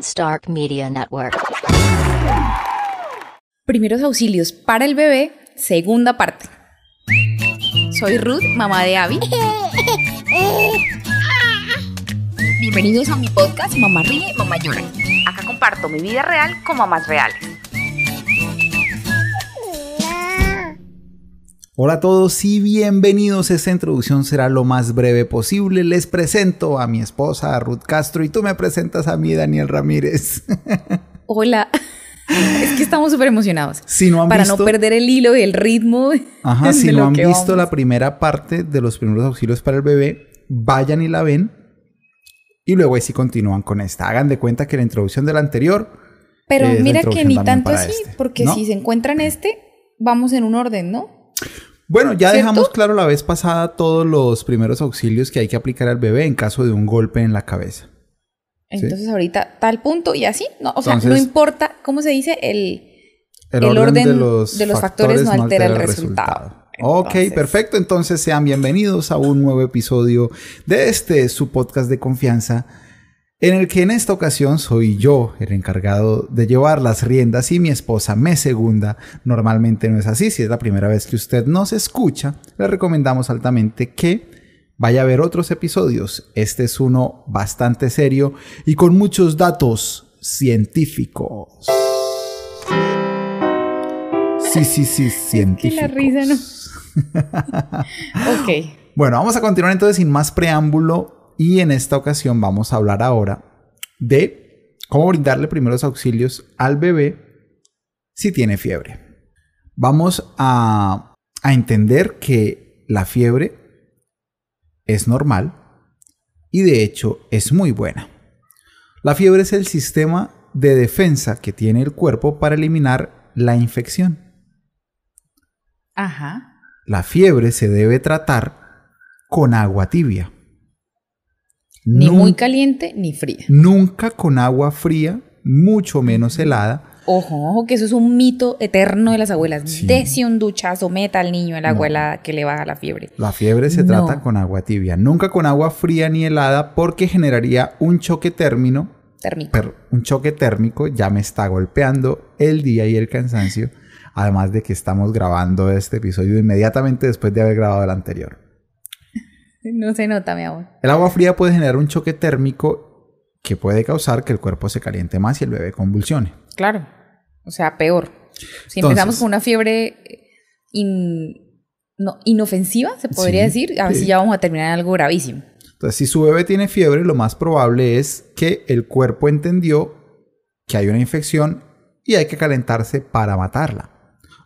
Stark Media Network. Primeros auxilios para el bebé, segunda parte. Soy Ruth, mamá de Abby. Bienvenidos a mi podcast Mamá Ríe, Mamá Llora. Acá comparto mi vida real con mamás reales. Hola a todos y bienvenidos. Esta introducción será lo más breve posible. Les presento a mi esposa Ruth Castro y tú me presentas a mí, Daniel Ramírez. Hola. Es que estamos súper emocionados. Si no han para visto- no perder el hilo y el ritmo. Ajá, si no han visto vamos. la primera parte de los primeros auxilios para el bebé, vayan y la ven. Y luego ahí sí continúan con esta. Hagan de cuenta que la introducción de la anterior. Pero mira que ni tanto así, este, porque ¿no? si se encuentran este, vamos en un orden, ¿no? Bueno, ya ¿Cierto? dejamos claro la vez pasada todos los primeros auxilios que hay que aplicar al bebé en caso de un golpe en la cabeza. Entonces ahorita tal punto y así, no, o sea, no importa, ¿cómo se dice? El, El orden de los factores no altera el resultado. Ok, Entonces- perfecto. Entonces sean bienvenidos a un nuevo episodio de este su podcast de confianza, en el que en esta ocasión soy yo el encargado de llevar las riendas y mi esposa me segunda. Normalmente no es así. Si es la primera vez que usted nos escucha, le recomendamos altamente que vaya a ver otros episodios. Este es uno bastante serio y con muchos datos científicos. Sí, sí, sí, que científicos. la risa no. ok. Bueno, vamos a continuar entonces sin más preámbulo y en esta ocasión vamos a hablar ahora de cómo brindarle primeros auxilios al bebé si tiene fiebre. Vamos a, a entender que la fiebre es normal y de hecho es muy buena. La fiebre es el sistema de defensa que tiene el cuerpo para eliminar la infección. Ajá. La fiebre se debe tratar con agua tibia. Ni Nun- muy caliente ni fría. Nunca con agua fría, mucho menos helada. Ojo, ojo, que eso es un mito eterno de las abuelas. Sí. Dese un duchazo, meta al niño en la No. abuela que le baja la fiebre. La fiebre se No. trata con agua tibia, nunca con agua fría ni helada porque generaría un choque término, Térmico. per- un choque térmico, ya me está golpeando el día y el cansancio, además de que estamos grabando este episodio inmediatamente después de haber grabado el anterior. No se nota, mi amor. El agua fría puede generar un choque térmico que puede causar que el cuerpo se caliente más y el bebé convulsione. Claro. O sea, peor. Si Entonces- empezamos con una fiebre in- no, inofensiva, se podría Sí, decir, a ver si ya vamos a terminar en algo gravísimo. Entonces, si su bebé tiene fiebre, lo más probable es que el cuerpo entendió que hay una infección y hay que calentarse para matarla.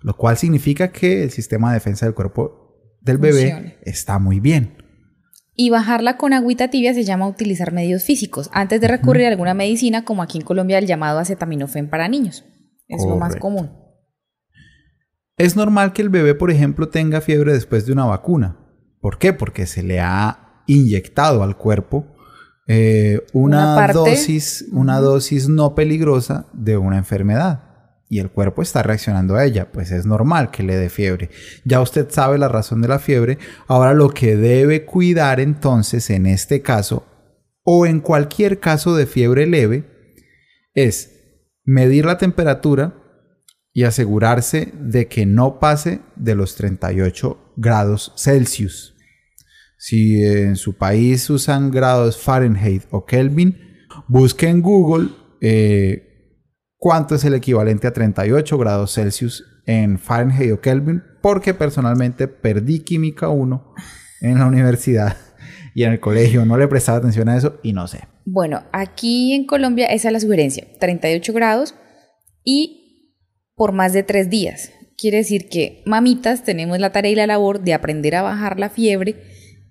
Lo cual significa que el sistema de defensa del cuerpo del bebé Funcione. está muy bien. Y bajarla con agüita tibia se llama utilizar medios físicos, antes de recurrir a alguna medicina, como aquí en Colombia el llamado acetaminofén para niños. Es lo más común. Es normal que el bebé, por ejemplo, tenga fiebre después de una vacuna. ¿Por qué? Porque se le ha inyectado al cuerpo eh, una, dosis, una dosis no peligrosa de una enfermedad. Y el cuerpo está reaccionando a ella. Pues es normal que le dé fiebre. Ya usted sabe la razón de la fiebre. Ahora lo que debe cuidar entonces en este caso, o en cualquier caso de fiebre leve, es medir la temperatura y asegurarse de que no pase de los 38 grados Celsius. Si en su país usan grados Fahrenheit o Kelvin, busque en Google eh, cuánto es el equivalente a 38 grados Celsius en Fahrenheit o Kelvin, porque personalmente perdí química 1 en la universidad y en el colegio, no le prestaba atención a eso y no sé. Bueno, aquí en Colombia esa es la sugerencia, 38 grados y por más de tres días. Quiere decir que mamitas tenemos la tarea y la labor de aprender a bajar la fiebre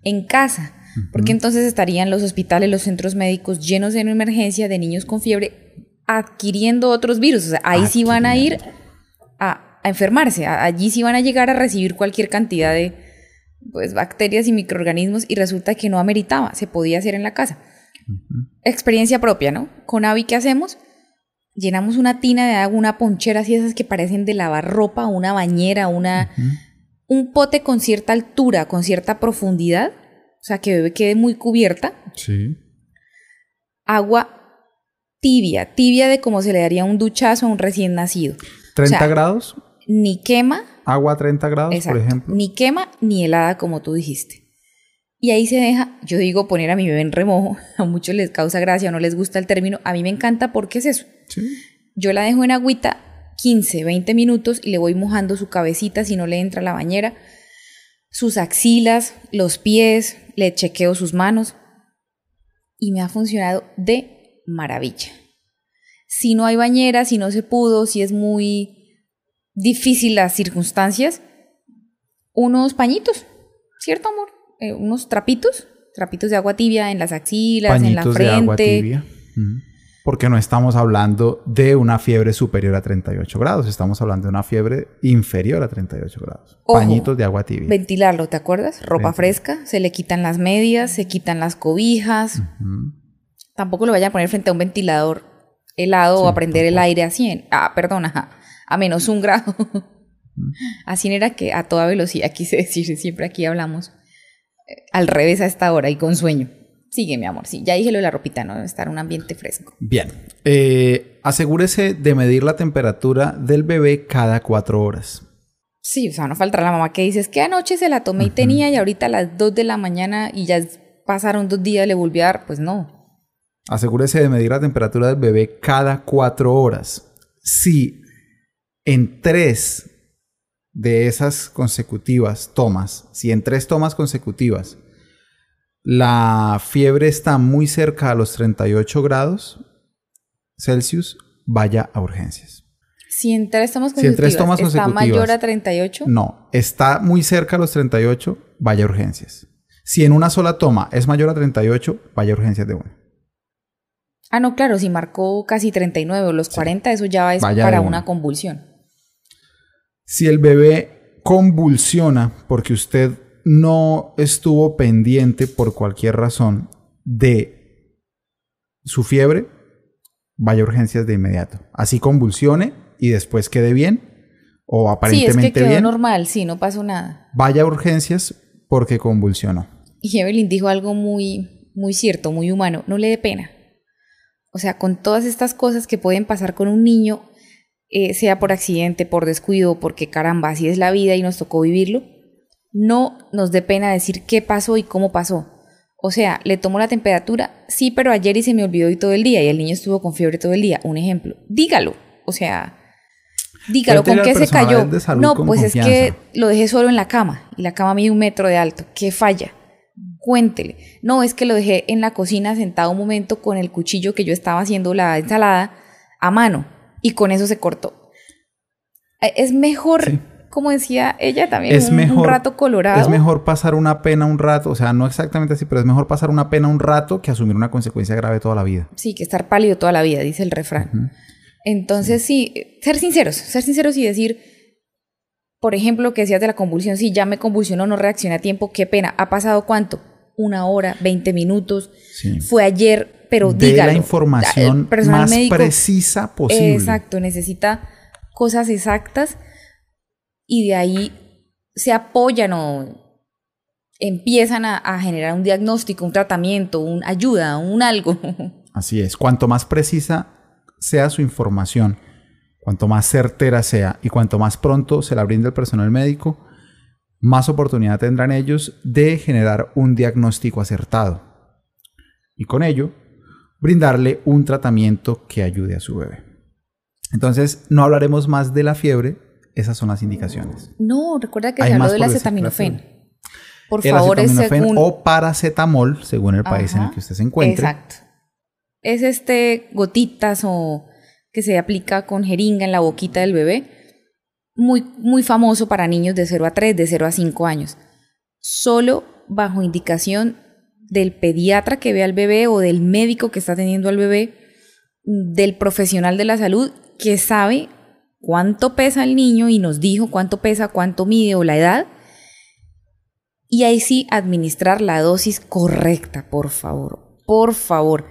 en casa, porque entonces estarían los hospitales, los centros médicos llenos de emergencia de niños con fiebre adquiriendo otros virus. O sea, ahí sí van a ir a, a enfermarse, a- allí sí van a llegar a recibir cualquier cantidad de pues, bacterias y microorganismos y resulta que no ameritaba, se podía hacer en la casa. Experiencia propia, ¿no? Con Avi, ¿qué hacemos? Llenamos una tina de agua, una ponchera así esas que parecen de lavar ropa, una bañera, una, un pote con cierta altura, con cierta profundidad, o sea, que bebé quede muy cubierta, Sí. agua tibia, tibia de como se le daría un duchazo a un recién nacido. ¿30 O sea, grados? Ni quema, ¿Agua a 30 grados, exacto, por ejemplo? ni quema ni helada como tú dijiste. Y ahí se deja, yo digo poner a mi bebé en remojo, a muchos les causa gracia o no les gusta el término, a mí me encanta porque es eso. Sí. Yo la dejo en agüita 15, 20 minutos y le voy mojando su cabecita si no le entra a la bañera, sus axilas, los pies, le chequeo sus manos y me ha funcionado de maravilla. Si no hay bañera, si no se pudo, si es muy difícil las circunstancias, unos pañitos, ¿cierto amor? Eh, unos trapitos, trapitos de agua tibia en las axilas, en la Pañitos de agua frente. tibia. Porque no estamos hablando de una fiebre superior a 38 grados, estamos hablando de una fiebre inferior a 38 grados. Ojo, Pañitos de agua tibia. Ventilarlo, ¿te acuerdas? Ropa Ventilar. fresca, se le quitan las medias, se quitan las cobijas. Tampoco lo vayan a poner frente a un ventilador helado o a prender el aire a 100. Ah, perdón, ajá, a menos un grado. a 100 era que a toda velocidad, quise decir, siempre aquí hablamos eh, al revés a esta hora y con sueño. Sigue, mi amor, sí, ya dije lo de la ropita, ¿no? Debe estar en un ambiente fresco. Bien. Eh, asegúrese de medir la temperatura del bebé cada cuatro horas. Sí, o sea, no faltará la mamá que dice, es que anoche se la tomé y tenía y ahorita a las 2 de la mañana y ya pasaron dos días, le volví a dar. Pues no, Asegúrese de medir la temperatura del bebé cada cuatro horas. Si en tres de esas consecutivas tomas, si en tres tomas consecutivas la fiebre está muy cerca a los 38 grados Celsius, vaya a urgencias. Si en tres tomas Si en tres consecutivas tomas está consecutivas. mayor a 38, No, está muy cerca a los 38, vaya a urgencias. Si en una sola toma es mayor a 38, vaya a urgencias de una. Ah, no, claro, si marcó casi 39 o los 40, eso ya es Vaya para una convulsión. Si el bebé convulsiona porque usted no estuvo pendiente por cualquier razón de su fiebre, vaya a urgencias de inmediato. Así convulsione y después quede bien o Sí, es aparentemente que quedó bien, normal, sí, no pasó nada. vaya a urgencias porque convulsionó. Y Evelyn dijo algo muy, muy cierto, muy humano, no le dé pena. O sea, con todas estas cosas que pueden pasar con un niño, eh, sea por accidente, por descuido, porque caramba, así es la vida y nos tocó vivirlo, no nos dé pena decir qué pasó y cómo pasó. O sea, le tomó la temperatura, sí, pero ayer y se me olvidó y todo el día, y el niño estuvo con fiebre todo el día. Un ejemplo, dígalo. O sea, dígalo, ¿con qué se cayó? No, pues es que lo dejé solo en la cama y la cama mide un metro de alto. ¿Qué falla? Cuéntele. No, es que lo dejé en la cocina sentado un momento con el cuchillo que yo estaba haciendo la ensalada a mano y con eso se cortó. Eh, Es mejor, Sí. como decía ella también, Es un, un mejor, rato colorado. Es mejor pasar una pena un rato, o sea, no exactamente así, pero es mejor pasar una pena un rato que asumir una consecuencia grave toda la vida. Sí, que estar pálido toda la vida, dice el refrán. Entonces, sí. ser sinceros, ser sinceros y decir, por ejemplo, lo que decías de la convulsión, sí, ya me convulsionó, no reaccioné a tiempo, qué pena. ¿Ha pasado cuánto? Una hora, 20 minutos. Sí. Fue ayer, pero de dígalo. la información El personal más médico- precisa posible. Exacto, necesita cosas exactas y de ahí se apoyan o empiezan a, a generar un diagnóstico, un tratamiento, una ayuda, un algo. Así es. Cuanto más precisa sea su información, cuanto más certera sea y cuanto más pronto se la brinde el personal médico, más oportunidad tendrán ellos de generar un diagnóstico acertado. Y con ello, brindarle un tratamiento que ayude a su bebé. Entonces, no hablaremos más de la fiebre, esas son las indicaciones. No, recuerda que se habló del acetaminofén. Por El favor, es acetaminofén según... o paracetamol, según el país en el que usted se encuentre. Exacto. Es este gotitas o que se aplica con jeringa en la boquita del bebé. Muy, muy famoso para niños de 0 a 3, de 0 a 5 años. Solo bajo indicación del pediatra que ve al bebé o del médico que está teniendo al bebé, del profesional de la salud que sabe cuánto pesa el niño y nos dijo cuánto pesa, cuánto mide o la edad. Y ahí sí administrar la dosis correcta, por favor. Por favor.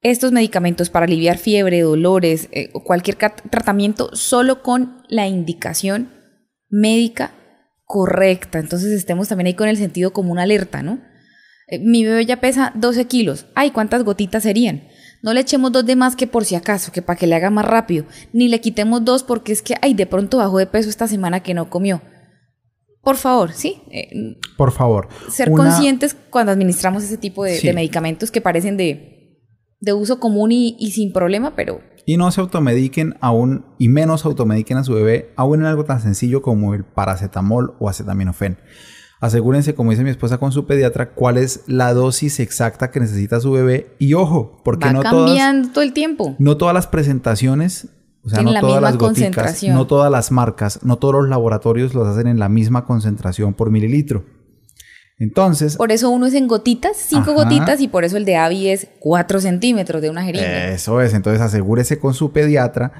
Estos medicamentos para aliviar fiebre, dolores, eh, o cualquier tratamiento, solo con la indicación médica correcta. Entonces estemos también ahí con el sentido como una alerta, ¿no? Eh, mi bebé ya pesa 12 kilos. Ay, ¿cuántas gotitas serían? No le echemos dos de más que por si acaso, que para que le haga más rápido. Ni le quitemos dos porque es que, ay, de pronto bajó de peso esta semana que no comió. Por favor, ¿sí? Eh, Por favor. ser Una- conscientes cuando administramos ese tipo de, Sí. de medicamentos que parecen de, de uso común y, y sin problema, pero Y no se automediquen aún, y menos automediquen a su bebé, aún en algo tan sencillo como el paracetamol o acetaminofén. Asegúrense, como dice mi esposa con su pediatra, cuál es la dosis exacta que necesita su bebé. Y ojo, porque va no todas, cambiando todo el tiempo. no todas las presentaciones, o sea, no la todas las goticas, no todas las marcas, no todos los laboratorios los hacen en la misma concentración por mililitro. Entonces, Por eso uno es en gotitas, cinco Ajá. gotitas, y por eso el de Avi es 4 centímetros de una jeringa. Eso es, entonces asegúrese con su pediatra,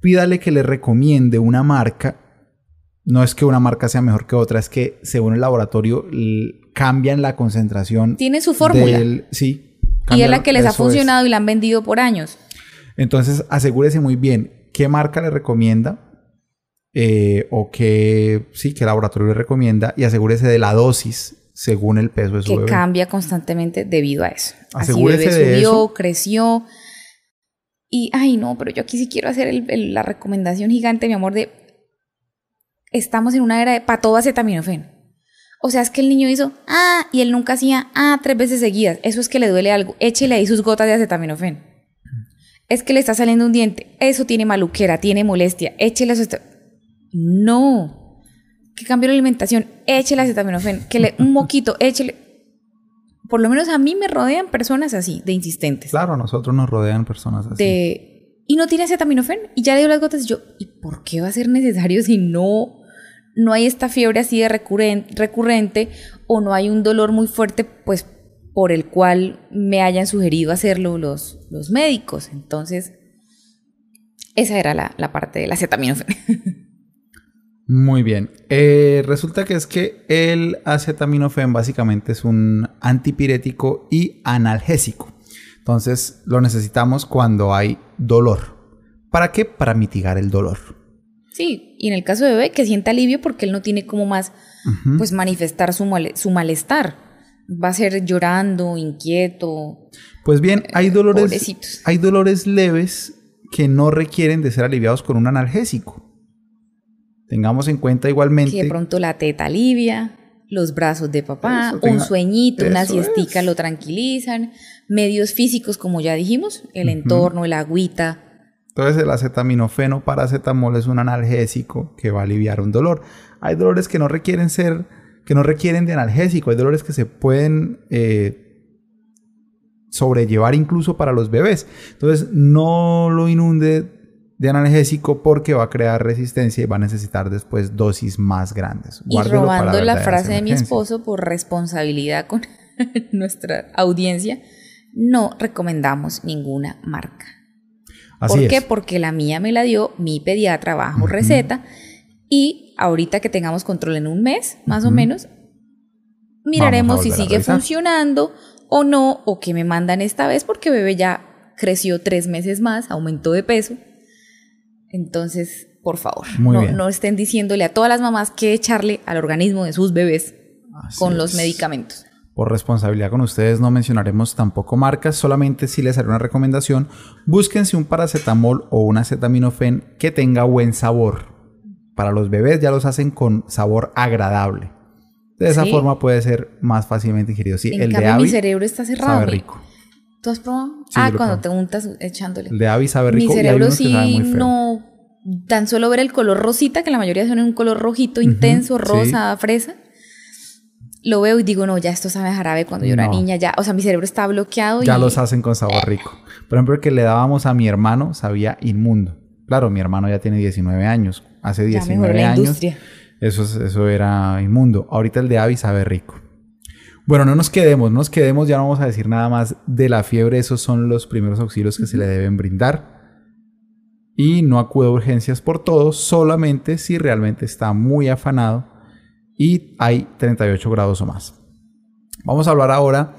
pídale que le recomiende una marca. No es que una marca sea mejor que otra, es que según el laboratorio cambian la concentración. Tiene su fórmula. del- sí. y es la que les ha es. funcionado y la han vendido por años. Entonces asegúrese muy bien qué marca le recomienda eh, o qué, sí, qué laboratorio le recomienda y asegúrese de la dosis según el peso de su que bebé. cambia constantemente debido a eso. Así bebé de subió, eso. creció. Y, ay, no, pero yo aquí sí quiero hacer el- el- la recomendación gigante, mi amor, de estamos en una era de para todo acetaminofén. O sea, es que el niño hizo, ah, y él nunca hacía, ah, tres veces seguidas. Eso es que le duele algo. Échele ahí sus gotas de acetaminofén. Es que le está saliendo un diente. Eso tiene maluquera, tiene molestia. Échele eso. No. Que cambie la alimentación. Échele acetaminofén. Que le un moquito, échele. Por lo menos a mí me rodean personas así, de insistentes. Claro, a nosotros nos rodean personas así. De, y no tiene acetaminofén. Y ya le dio las gotas. Y yo, ¿y por qué va a ser necesario si no, no hay esta fiebre así de recurren- recurrente o no hay un dolor muy fuerte, pues por el cual me hayan sugerido hacerlo los, los médicos? Entonces, esa era la, la parte del acetaminofén. Muy bien. Eh, resulta que es que el acetaminofén básicamente es un antipirético y analgésico. Entonces lo necesitamos cuando hay dolor. ¿Para qué? Para mitigar el dolor. Sí, y en el caso de bebé, que sienta alivio porque él no tiene como más, pues manifestar su, male- su malestar. Va a ser llorando, inquieto. Pues bien, hay dolores, Pobrecitos. hay dolores leves que no requieren de ser aliviados con un analgésico. Tengamos en cuenta igualmente Que de pronto la teta alivia, los brazos de papá, Eso, un sueñito, una siestica es. lo tranquilizan. Medios físicos, como ya dijimos, el entorno, el agüita. Entonces el acetaminofeno paracetamol es un analgésico que va a aliviar un dolor. Hay dolores que no requieren ser, que no requieren de analgésico. Hay dolores que se pueden eh, sobrellevar incluso para los bebés. Entonces no lo inunde de analgésico porque va a crear resistencia y va a necesitar después dosis más grandes. Y Guárdelo para robando la frase de mi esposo por responsabilidad con nuestra audiencia, no recomendamos ninguna marca. Así ¿Por es. qué? Porque la mía me la dio mi pediatra bajo receta y ahorita que tengamos control en un mes, más o Ujú. menos, miraremos si sigue funcionando o no, o que me mandan esta vez porque bebé ya creció tres meses más, aumentó de peso. Entonces, por favor, Muy no, bien. no estén diciéndole a todas las mamás que echarle al organismo de sus bebés Así con los medicamentos. Por responsabilidad con ustedes no mencionaremos tampoco marcas, solamente si les haré una recomendación, búsquense un paracetamol o un acetaminofén que tenga buen sabor. Para los bebés ya los hacen con sabor agradable. De esa Sí. forma puede ser más fácilmente digerido. Sí, en el de cambio, mi cerebro está cerrado. sabe rico. ¿Tú has probado? Sí, ah, cuando te untas echándole. De Avi sabe Mi rico hay cerebro sí no. Tan solo ver el color rosita, que la mayoría son en un color rojito intenso, sí. rosa, fresa. Lo veo y digo, no, ya esto sabe a jarabe cuando yo era niña, ya. O sea, mi cerebro está bloqueado Ya y. los hacen con sabor rico. Por ejemplo, el que le dábamos a mi hermano sabía inmundo. Claro, mi hermano ya tiene 19 años. Hace Ya 19 mejoró la años. industria. Eso, es- eso era inmundo. Ahorita el de Avi sabe rico. Bueno, no nos quedemos, no nos quedemos, ya no vamos a decir nada más de la fiebre. Esos son los primeros auxilios que se le deben brindar. Y no acude a urgencias por todo, solamente si realmente está muy afanado y hay 38 grados o más. Vamos a hablar ahora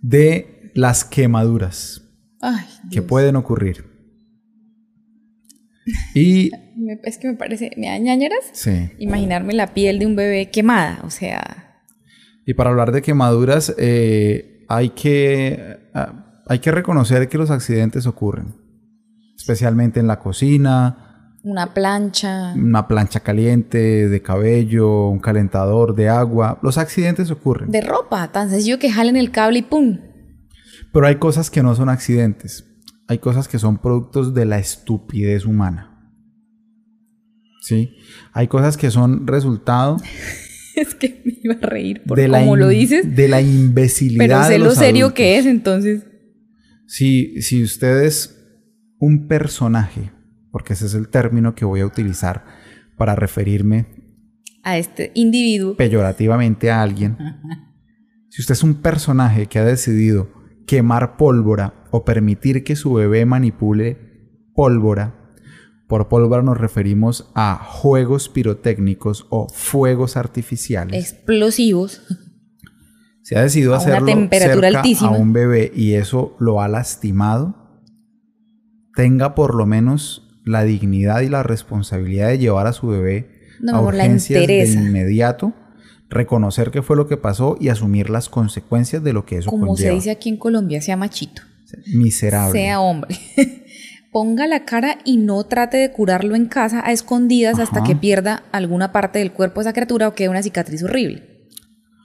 de las quemaduras Ay, que pueden ocurrir. Y es que me parece. ¿Me da ñañaras? sí, Imaginarme la piel de un bebé quemada. O sea. Y para hablar de quemaduras, eh, hay que... ah, hay que reconocer que los accidentes ocurren, especialmente en la cocina, Una plancha. una plancha caliente de cabello, un calentador de agua. Los accidentes ocurren. De ropa, tan sencillo que jalen el cable y ¡pum! Pero hay cosas que no son accidentes. Hay cosas que son productos de la estupidez humana. ¿Sí? Hay cosas que son resultado Es que me iba a reír por de lo dices. de la imbecilidad Pero sé de lo serio adultos. que es, entonces. Si, si usted es un personaje, porque ese es el término que voy a utilizar para referirme A este individuo. peyorativamente a alguien, si usted es un personaje que ha decidido quemar pólvora o permitir que su bebé manipule pólvora, por pólvora nos referimos a juegos pirotécnicos o fuegos artificiales. Explosivos. Si ha decidido a una hacerlo temperatura cerca altísima. a un bebé y eso lo ha lastimado, tenga por lo menos la dignidad y la responsabilidad de llevar a su bebé No, a urgencias de inmediato, reconocer qué fue lo que pasó y asumir las consecuencias de lo que eso Como se conlleva. dice aquí en Colombia, sea machito. Miserable. Sea hombre. Ponga la cara y no trate de curarlo en casa a escondidas hasta que pierda alguna parte del cuerpo de esa criatura o quede una cicatriz horrible.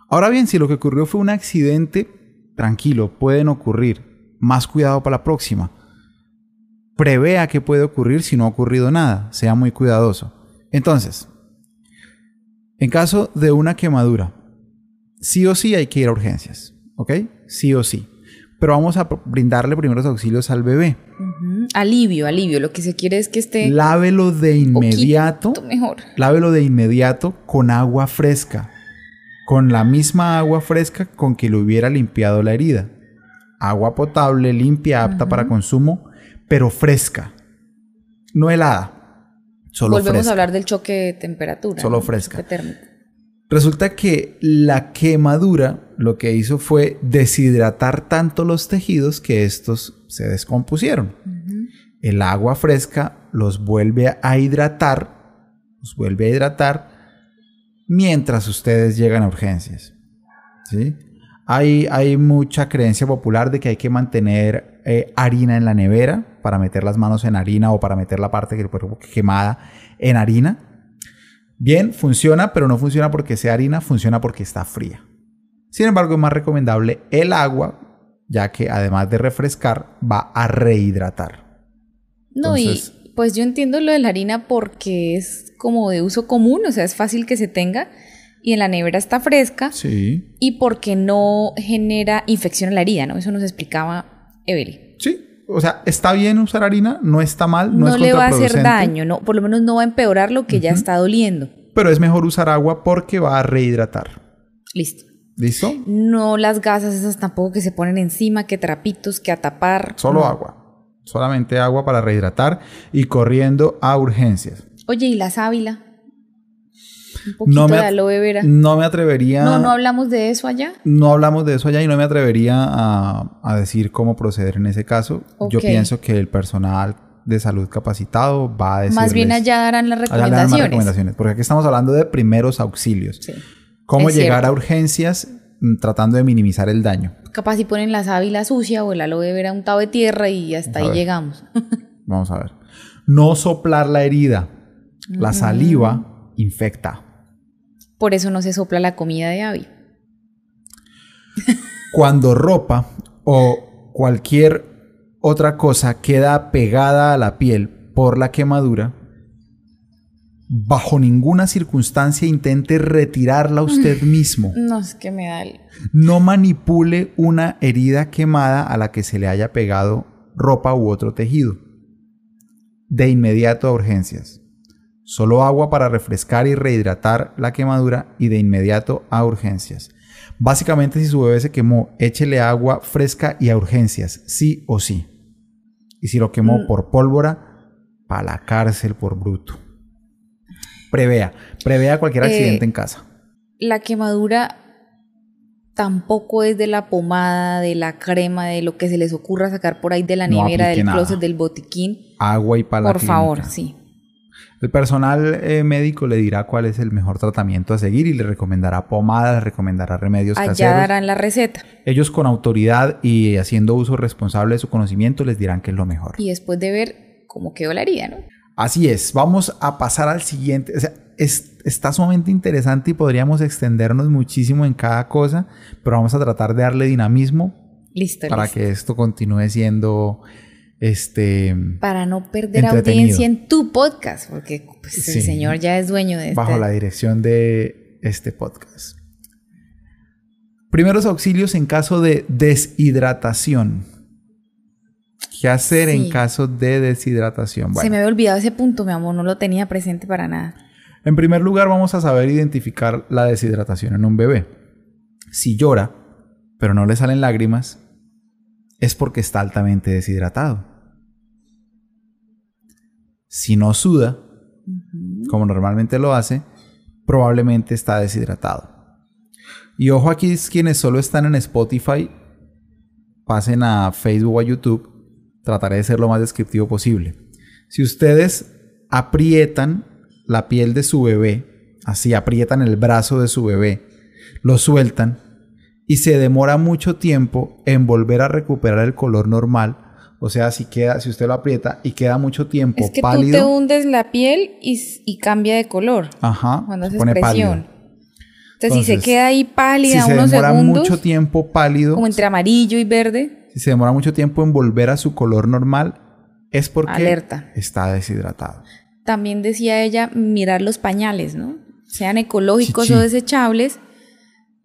Ahora bien, si lo que ocurrió fue un accidente, tranquilo, pueden ocurrir. Más cuidado para la próxima. Prevea qué puede ocurrir si no ha ocurrido nada. Sea muy cuidadoso. Entonces, en caso de una quemadura, sí o sí hay que ir a urgencias. ¿Ok? Sí o sí. Pero vamos a brindarle primeros auxilios al bebé. Alivio, alivio. Lo que se quiere es que esté Lávelo de inmediato. mejor. Lávelo de inmediato con agua fresca. Con la misma agua fresca con que le hubiera limpiado la herida. Agua potable, limpia, apta para consumo, pero fresca. No helada. Solo Volvemos fresca. a hablar del choque de temperatura. Solo ¿no? fresca. Choque térmico. Resulta que la quemadura lo que hizo fue deshidratar tanto los tejidos que estos se descompusieron. El agua fresca los vuelve a hidratar, los vuelve a hidratar mientras ustedes llegan a urgencias. ¿sí? Hay, hay mucha creencia popular de que hay que mantener eh, harina en la nevera para meter las manos en harina o para meter la parte del cuerpo quemada en harina. Bien, funciona, pero no funciona porque sea harina, funciona porque está fría. Sin embargo, es más recomendable el agua, ya que además de refrescar, va a rehidratar. No, Entonces- y pues yo entiendo lo de la harina porque es como de uso común, o sea, es fácil que se tenga y en la nevera está fresca Sí. y porque no genera infección en la herida, ¿no? Eso nos explicaba Evelyn. Sí. O sea, está bien usar harina, no está mal, no, No, es le va a hacer daño, no, por lo menos no va a empeorar lo que ya está doliendo. Pero es mejor usar agua porque va a rehidratar. Listo. ¿Listo? No las gasas esas tampoco que se ponen encima, que trapitos, que a tapar. Solo no. agua. Solamente agua para rehidratar y corriendo a urgencias. Oye, ¿y la sábila? Un poquito No me, de aloe vera. no me atrevería. No, no hablamos de eso allá. No hablamos de eso allá y no me atrevería a, a decir cómo proceder en ese caso. Yo pienso que el personal de salud capacitado va a decir. Más bien allá darán las recomendaciones. recomendaciones. Porque aquí estamos hablando de primeros auxilios. Sí. Cómo Es llegar cierto. a urgencias tratando de minimizar el daño. Capaz si ponen la sábila sucia o el aloe vera untado de tierra y hasta Vamos ahí llegamos. Vamos a ver. No soplar la herida. La Mm. saliva infecta. Por eso no se sopla la comida de Abby. Cuando ropa o cualquier otra cosa queda pegada a la piel por la quemadura, bajo ninguna circunstancia intente retirarla usted mismo. No, es que me da el... No manipule una herida quemada a la que se le haya pegado ropa u otro tejido. De inmediato a urgencias. Solo agua para refrescar y rehidratar la quemadura y de inmediato a urgencias. Básicamente si su bebé se quemó, échele agua fresca y a urgencias, sí o sí. Y si lo quemó Mm. por pólvora, para la cárcel por bruto. Prevea, prevea cualquier Eh, accidente en casa. La quemadura tampoco es de la pomada, de la crema, de lo que se les ocurra sacar por ahí de la nevera, del nada. closet, del botiquín. Agua y para la Por favor, sí. El personal eh, médico le dirá cuál es el mejor tratamiento a seguir y le recomendará pomadas, le recomendará remedios Allá caseros. darán la receta. Ellos con autoridad y haciendo uso responsable de su conocimiento les dirán que es lo mejor. Y después de ver cómo quedó la herida, ¿no? Así es, vamos a pasar al siguiente. O sea, es- está sumamente interesante y podríamos extendernos muchísimo en cada cosa, pero vamos a tratar de darle dinamismo Listo, para listo. que esto continúe siendo este Para no perder audiencia en tu podcast, porque pues, Sí. el señor ya es dueño de bajo este. la dirección de este podcast. Primeros auxilios en caso de deshidratación. ¿Qué hacer en caso de deshidratación? Se me había olvidado ese punto, mi amor, no lo tenía presente para nada. en primer lugar vamos a saber identificar la deshidratación en un bebé. Si llora, pero no le salen lágrimas, es porque está altamente deshidratado. Si no suda, como normalmente lo hace, probablemente está deshidratado. Y ojo aquí, quienes solo están en Spotify, pasen a Facebook o a YouTube. Trataré de ser lo más descriptivo posible. Si ustedes aprietan la piel de su bebé, así aprietan el brazo de su bebé, lo sueltan y se demora mucho tiempo en volver a recuperar el color normal. O sea, si queda, si usted lo aprieta y queda mucho tiempo Es que pálido, tú te hundes la piel y, cambia de color ajá, cuando se pone presión. pálido. Entonces, si se Entonces, queda ahí Si pálida se unos demora segundos, mucho tiempo pálido, como entre amarillo y verde, si se demora mucho tiempo en volver a su color normal, es porque Alerta. está deshidratado. también decía ella mirar los pañales, ¿no? Sean ecológicos Chichi. o desechables.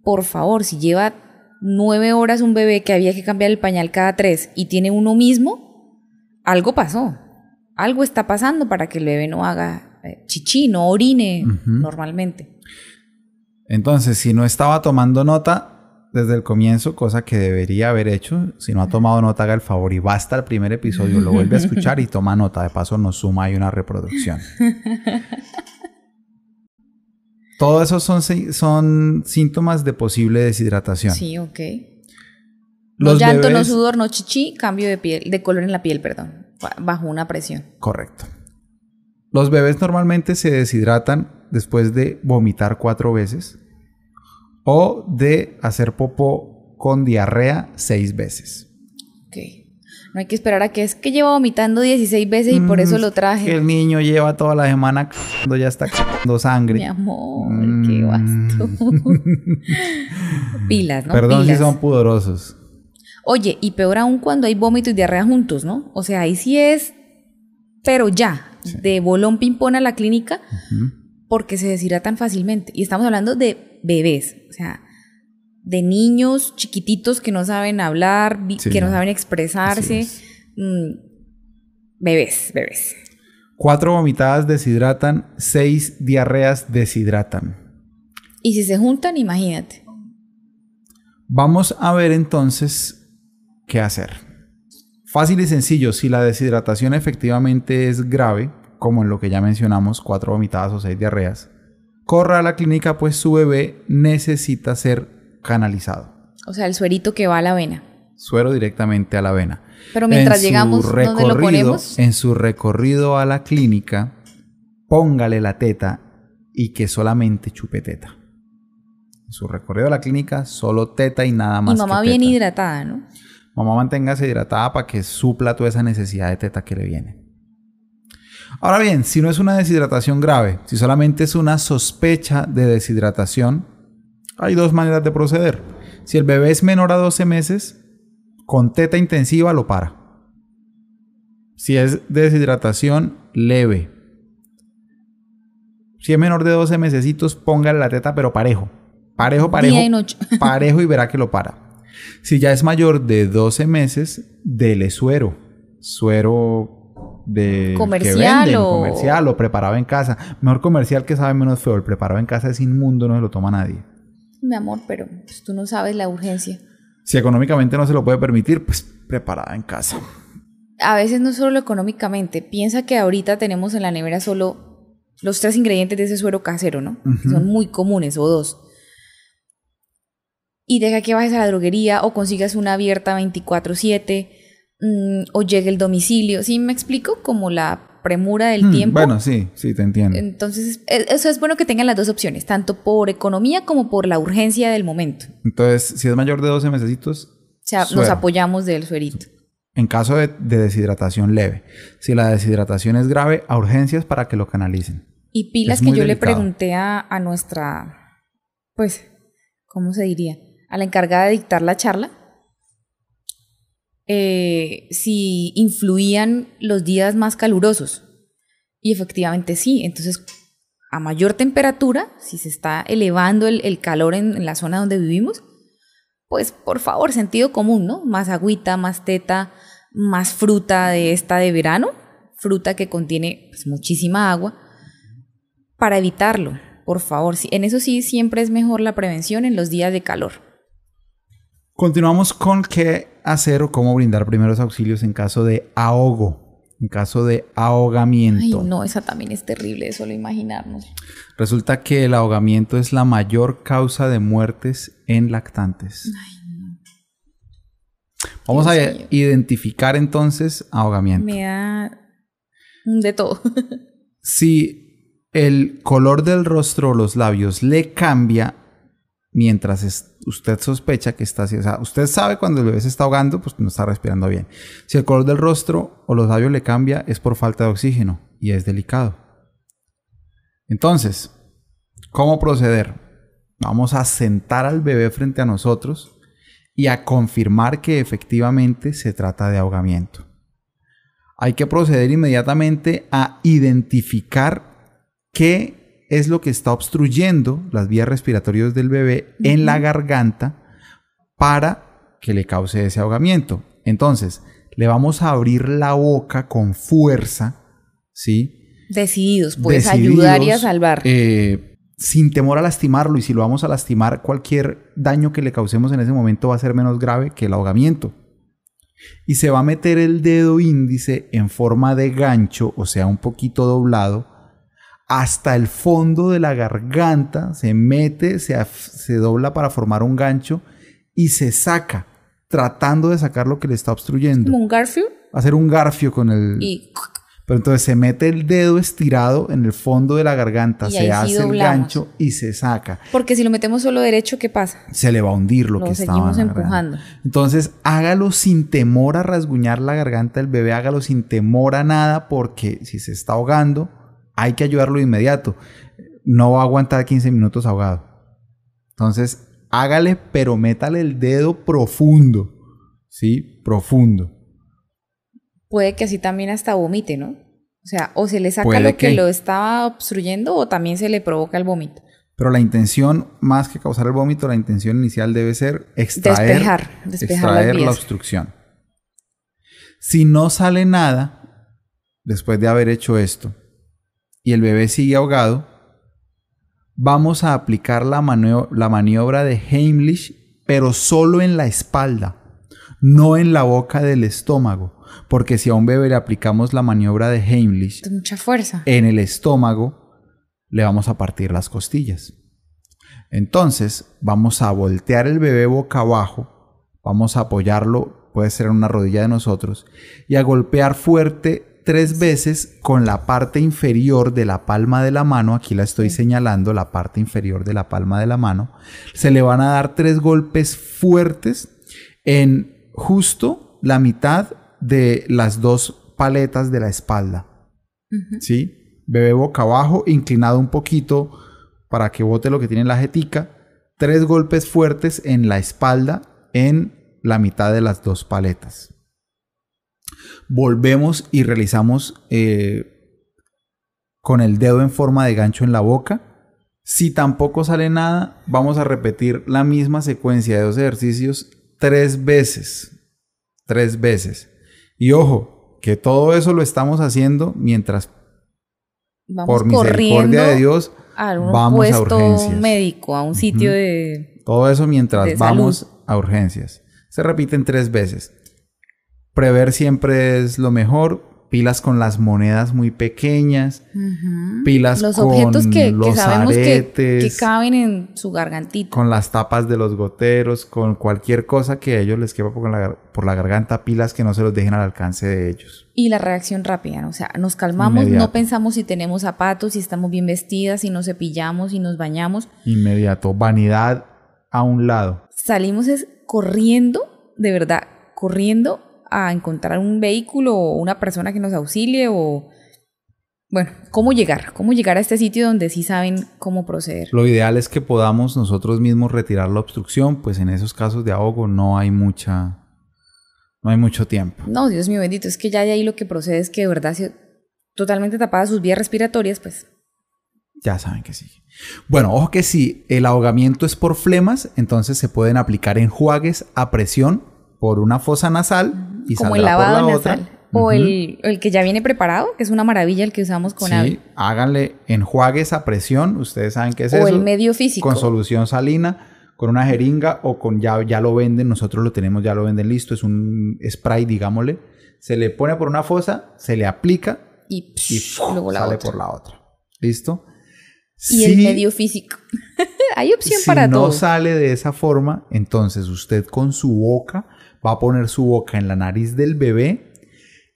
Por favor, si lleva nueve horas un bebé que había que cambiar el pañal cada tres y tiene uno mismo, algo pasó. Algo está pasando para que el bebé no haga eh, chichi, no orine normalmente. Entonces, si no estaba tomando nota desde el comienzo, cosa que debería haber hecho, si no ha tomado nota, haga el favor y basta el primer episodio, lo vuelve a escuchar y toma nota. De paso, nos suma ahí una reproducción. Todo eso son, son síntomas de posible deshidratación. Sí, ok. No Los llanto, no sudor, no chichi, cambio de piel, de color en la piel, perdón, ba- bajo una presión. Correcto. Los bebés normalmente se deshidratan después de vomitar cuatro veces o de hacer popó con diarrea seis veces. Ok. No hay que esperar a que es que lleva vomitando 16 veces y por eso Mm, lo traje. el niño lleva toda la semana cuando ya está dando sangre. Mi amor, Mm. qué basto. Pilas, ¿no? Perdón Pilas. si son pudorosos. Oye, y peor aún cuando hay vómito y diarrea juntos, ¿no? O sea, ahí sí es, pero ya, de bolón ping-pong a la clínica, Ujú. Porque se deshidratan fácilmente. Y estamos hablando de bebés, o sea, de niños chiquititos que no saben hablar, Sí, que no saben expresarse. es. Mm, bebés, bebés. Cuatro vomitadas deshidratan, seis diarreas deshidratan. Y si se juntan, imagínate. Vamos a ver entonces qué hacer. Fácil y sencillo, si la deshidratación efectivamente es grave, como en lo que ya mencionamos, cuatro vomitadas o seis diarreas, corra a la clínica pues su bebé necesita ser canalizado. O sea, el suerito que va a la vena. Suero directamente a la vena. Pero mientras En llegamos, ¿dónde lo ponemos? En su recorrido a la clínica, póngale la teta y que solamente chupe teta. En su recorrido a la clínica, solo teta y nada más. Y mamá que bien teta. hidratada, ¿no? Mamá manténgase hidratada para que supla toda esa necesidad de teta que le viene. Ahora bien, si no es una deshidratación grave, si solamente es una sospecha de deshidratación, hay dos maneras de proceder. Si el bebé es menor a 12 meses, con teta intensiva lo para. Si es deshidratación leve. Si es menor de 12 mesecitos, póngale la teta pero parejo. Parejo, parejo. Día y noche. parejo y verá que lo para. Si ya es mayor de 12 meses, dele suero. Suero de Comercial o- comercial o preparado en casa. Mejor comercial que sabe menos feo. El preparado en casa es inmundo, no se lo toma nadie. Mi amor, pero pues, tú no sabes la urgencia. Si económicamente no se lo puede permitir, pues preparada en casa. A veces no solo económicamente. Piensa que ahorita tenemos en la nevera solo los tres ingredientes de ese suero casero, ¿no? Que son muy comunes, o dos. Y deja que bajes a la droguería o consigas una abierta 24/7 mm, o llegue el domicilio. ¿Sí me explico? Como la premura del Hmm, tiempo. Bueno, sí, sí, te entiendo. Entonces, e- eso es bueno que tengan las dos opciones, tanto por economía como por la urgencia del momento. Entonces, si es mayor de 12 mesecitos, O sea, nos apoyamos del suerito. en caso de, de deshidratación leve. Si la deshidratación es grave, a urgencias para que lo canalicen. Y pilas Es que yo le pregunté a, a nuestra, pues, ¿cómo se diría? A la encargada de dictar la charla, eh, si influían los días más calurosos. Y efectivamente sí. Entonces, a mayor temperatura, si se está elevando el, el calor en, en la zona donde vivimos, pues por favor, sentido común, ¿no? Más agüita, más teta, más fruta de esta de verano, fruta que contiene pues, muchísima agua, para evitarlo, por favor. En eso sí, siempre es mejor la prevención en los días de calor. Continuamos con qué hacer o cómo brindar primeros auxilios en caso de ahogo, en caso de Ay, ahogamiento. no, esa también es terrible solo imaginarnos. Resulta que el ahogamiento es la mayor causa de muertes en lactantes. Vamos a identificar entonces ahogamiento. Me da un de todo. Si el color del rostro o los labios le cambia mientras es- usted sospecha que está así, o sea, usted sabe cuando el bebé se está ahogando, pues no está respirando bien. Si el color del rostro o los labios le cambia, es por falta de oxígeno y es delicado. Entonces, ¿cómo proceder? Vamos a sentar al bebé frente a nosotros y a confirmar que efectivamente se trata de ahogamiento. Hay que proceder inmediatamente a identificar qué es lo que está obstruyendo las vías respiratorias del bebé en la garganta para que le cause ese ahogamiento. Entonces, le vamos a abrir la boca con fuerza, ¿sí? Decididos, pues decididos, ayudar y a salvar. eh, sin temor a lastimarlo. Y si lo vamos a lastimar, cualquier daño que le causemos en ese momento va a ser menos grave que el ahogamiento. Y se va a meter el dedo índice en forma de gancho, o sea, un poquito doblado, hasta el fondo de la garganta, se mete, se, se dobla para formar un gancho y se saca, tratando de sacar lo que le está obstruyendo. Como un Garfield Hacer un garfio con el... y Pero entonces se mete el dedo estirado en el fondo de la garganta, Y se hace el gancho y se saca. porque si lo metemos solo derecho, ¿qué pasa? Se le va a hundir lo, Lo que seguimos garganta. empujando. Entonces hágalo sin temor a rasguñar la garganta del bebé, hágalo sin temor a nada porque si se está ahogando hay que ayudarlo de inmediato. No va a aguantar 15 minutos ahogado. Entonces hágale pero métale el dedo profundo. ¿Sí? Profundo. Puede que así también hasta vomite, ¿no? O sea, o se le saca lo que que. lo estaba obstruyendo o también se le provoca el vómito. Pero la intención, más que causar el vómito, la intención inicial debe ser extraer, Despejar, despejar extraer la obstrucción. Si no sale nada después de haber hecho esto y el bebé sigue ahogado, vamos a aplicar la, manio- la maniobra de Heimlich, pero solo en la espalda, no en la boca del estómago. Porque si a un bebé le aplicamos la maniobra de Heimlich, mucha fuerza. en el estómago, le vamos a partir las costillas. Entonces, vamos a voltear el bebé boca abajo, vamos a apoyarlo, puede ser en una rodilla de nosotros, y a golpear fuerte tres veces con la parte inferior de la palma de la mano, aquí la estoy señalando, la parte inferior de la palma de la mano, se le van a dar tres golpes fuertes en justo la mitad de las dos paletas de la espalda. ¿sí? Bebé boca abajo, inclinado un poquito para que bote lo que tiene en la jetica. Tres golpes fuertes en la espalda, en la mitad de las dos paletas. Volvemos y realizamos eh, con el dedo en forma de gancho en la boca. Si tampoco sale nada, vamos a repetir la misma secuencia de dos ejercicios tres veces. Tres veces. Y ojo, que todo eso lo estamos haciendo mientras Vamos por misericordia de Dios a un vamos a urgencias. médico, a un sitio de... Todo eso mientras vamos a urgencias. Se repiten tres veces. Prever siempre es lo mejor. pilas con las monedas muy pequeñas, Ujú. pilas los con objetos que, que los sabemos que, aretes, que caben en su gargantita. con las tapas de los goteros, con cualquier cosa que a ellos les quepa por la, gar- por la garganta, pilas que no se los dejen al alcance de ellos. Y la reacción rápida, ¿no? o sea, nos calmamos, Inmediato. no pensamos si tenemos zapatos, si estamos bien vestidas, si nos cepillamos, si nos bañamos. Inmediato, vanidad a un lado. Salimos es corriendo, de verdad, corriendo a encontrar un vehículo o una persona que nos auxilie o... Bueno, ¿cómo llegar? ¿Cómo llegar a este sitio donde sí saben cómo proceder? Lo ideal es que podamos nosotros mismos retirar la obstrucción, pues en esos casos de ahogo no hay mucha, no hay mucho tiempo. No, Dios mío bendito, es que ya de ahí lo que procede es que de verdad, si totalmente tapadas sus vías respiratorias, pues Ya saben que sí. Bueno, ojo que si el ahogamiento es por flemas, entonces se pueden aplicar enjuagues a presión por una fosa nasal y como el lavado la nasal. otra. O el, el que ya viene preparado, que es una maravilla el que usamos con Sí, háganle enjuagues a presión. Ustedes saben qué es O eso. el medio físico. Con solución salina, con una jeringa o con ya, ya lo venden. Nosotros lo tenemos, ya lo venden listo. Es un spray, digámosle. Se le pone por una fosa, se le aplica y, psh, luego sale por la otra. ¿Listo? Y el medio físico. Hay opción si para no todo. sale de esa forma, entonces usted con su boca va a poner su boca en la nariz del bebé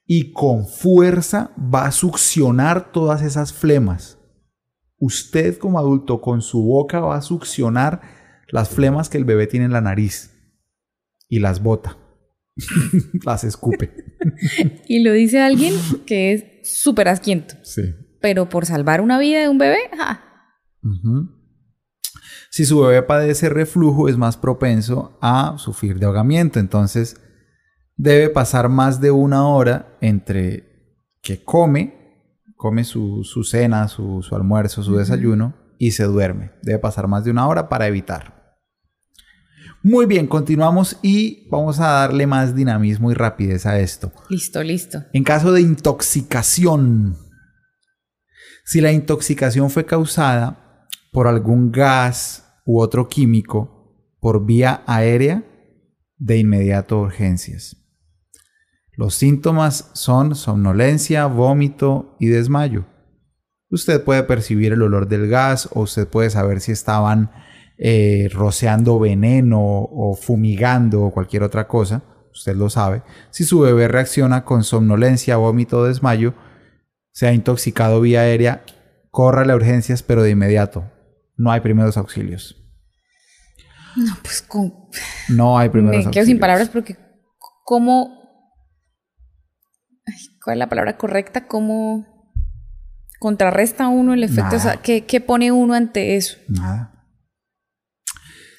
y con fuerza va a succionar todas esas flemas. Usted como adulto con su boca va a succionar las flemas que el bebé tiene en la nariz y las bota. las escupe. Y lo dice alguien que es súper asquiento. Sí. Pero por salvar una vida de un bebé, ¡ja! Ujú. Si su bebé padece reflujo, es más propenso a sufrir de ahogamiento. Entonces, debe pasar más de una hora entre que come, come su, su cena, su, su almuerzo, su desayuno y se duerme. Debe pasar más de una hora para evitar. Muy bien, continuamos y vamos a darle más dinamismo y rapidez a esto. listo, listo. En caso de intoxicación, si la intoxicación fue causada por algún gas u otro químico por vía aérea, de inmediato urgencias. Los síntomas son somnolencia, vómito y desmayo. Usted puede percibir el olor del gas o usted puede saber si estaban eh, rociando veneno o fumigando o cualquier otra cosa. Usted lo sabe. Si su bebé reacciona con somnolencia, vómito o desmayo, se ha intoxicado vía aérea, corra a urgencias, pero de inmediato. No hay primeros auxilios. No, pues con... No hay primeros Me auxilios. quedo sin palabras porque cómo... Ay, ¿Cuál es la palabra correcta? ¿Cómo contrarresta uno el efecto? O sea, Nada. ¿qué, qué pone uno ante eso? Nada.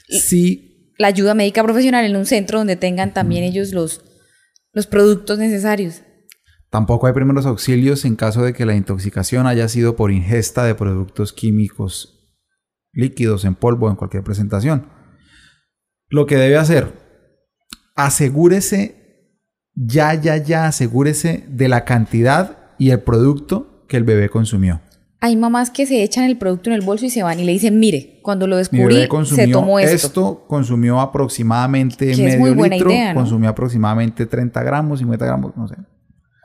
Sí, La ayuda médica profesional en un centro donde tengan también ellos los, los productos necesarios. tampoco hay primeros auxilios en caso de que la intoxicación haya sido por ingesta de productos químicos líquidos en polvo en cualquier presentación. Lo que debe hacer, asegúrese, ya, ya, ya, asegúrese de la cantidad y el producto que el bebé consumió. Hay mamás que se echan el producto en el bolso y se van y le dicen, mire, cuando lo descubrí, se tomó esto. consumió aproximadamente Que es medio muy buena litro, idea, ¿no? consumió aproximadamente 30 gramos, 50 gramos, no sé.